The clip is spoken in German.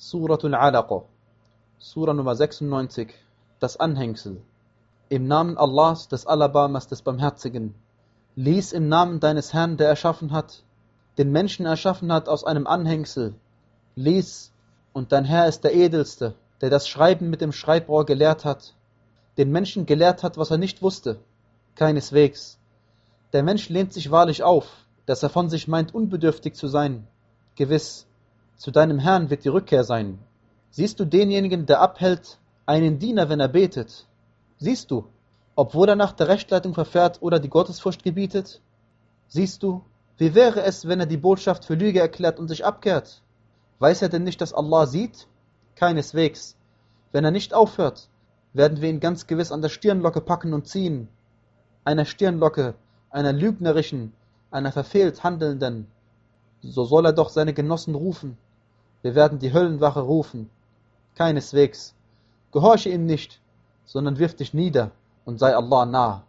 Suratul Alaq, Surah Nummer 96, das Anhängsel. Im Namen Allahs, des Alabamas, des Barmherzigen. Lies im Namen deines Herrn, der erschaffen hat, den Menschen erschaffen hat aus einem Anhängsel. Lies, und dein Herr ist der Edelste, der das Schreiben mit dem Schreibrohr gelehrt hat, den Menschen gelehrt hat, was er nicht wusste. Keineswegs. Der Mensch lehnt sich wahrlich auf, dass er von sich meint, unbedürftig zu sein. Gewiss, zu deinem Herrn wird die Rückkehr sein. Siehst du denjenigen, der abhält, einen Diener, wenn er betet? Siehst du, obwohl er nach der Rechtleitung verfährt oder die Gottesfurcht gebietet? Siehst du, wie wäre es, wenn er die Botschaft für Lüge erklärt und sich abkehrt? Weiß er denn nicht, dass Allah sieht? Keineswegs. Wenn er nicht aufhört, werden wir ihn ganz gewiss an der Stirnlocke packen und ziehen. Einer Stirnlocke, einer lügnerischen, einer verfehlt Handelnden. So soll er doch seine Genossen rufen. Wir werden die Höllenwache rufen. Keineswegs. Gehorche ihm nicht, sondern wirf dich nieder und sei Allah nah.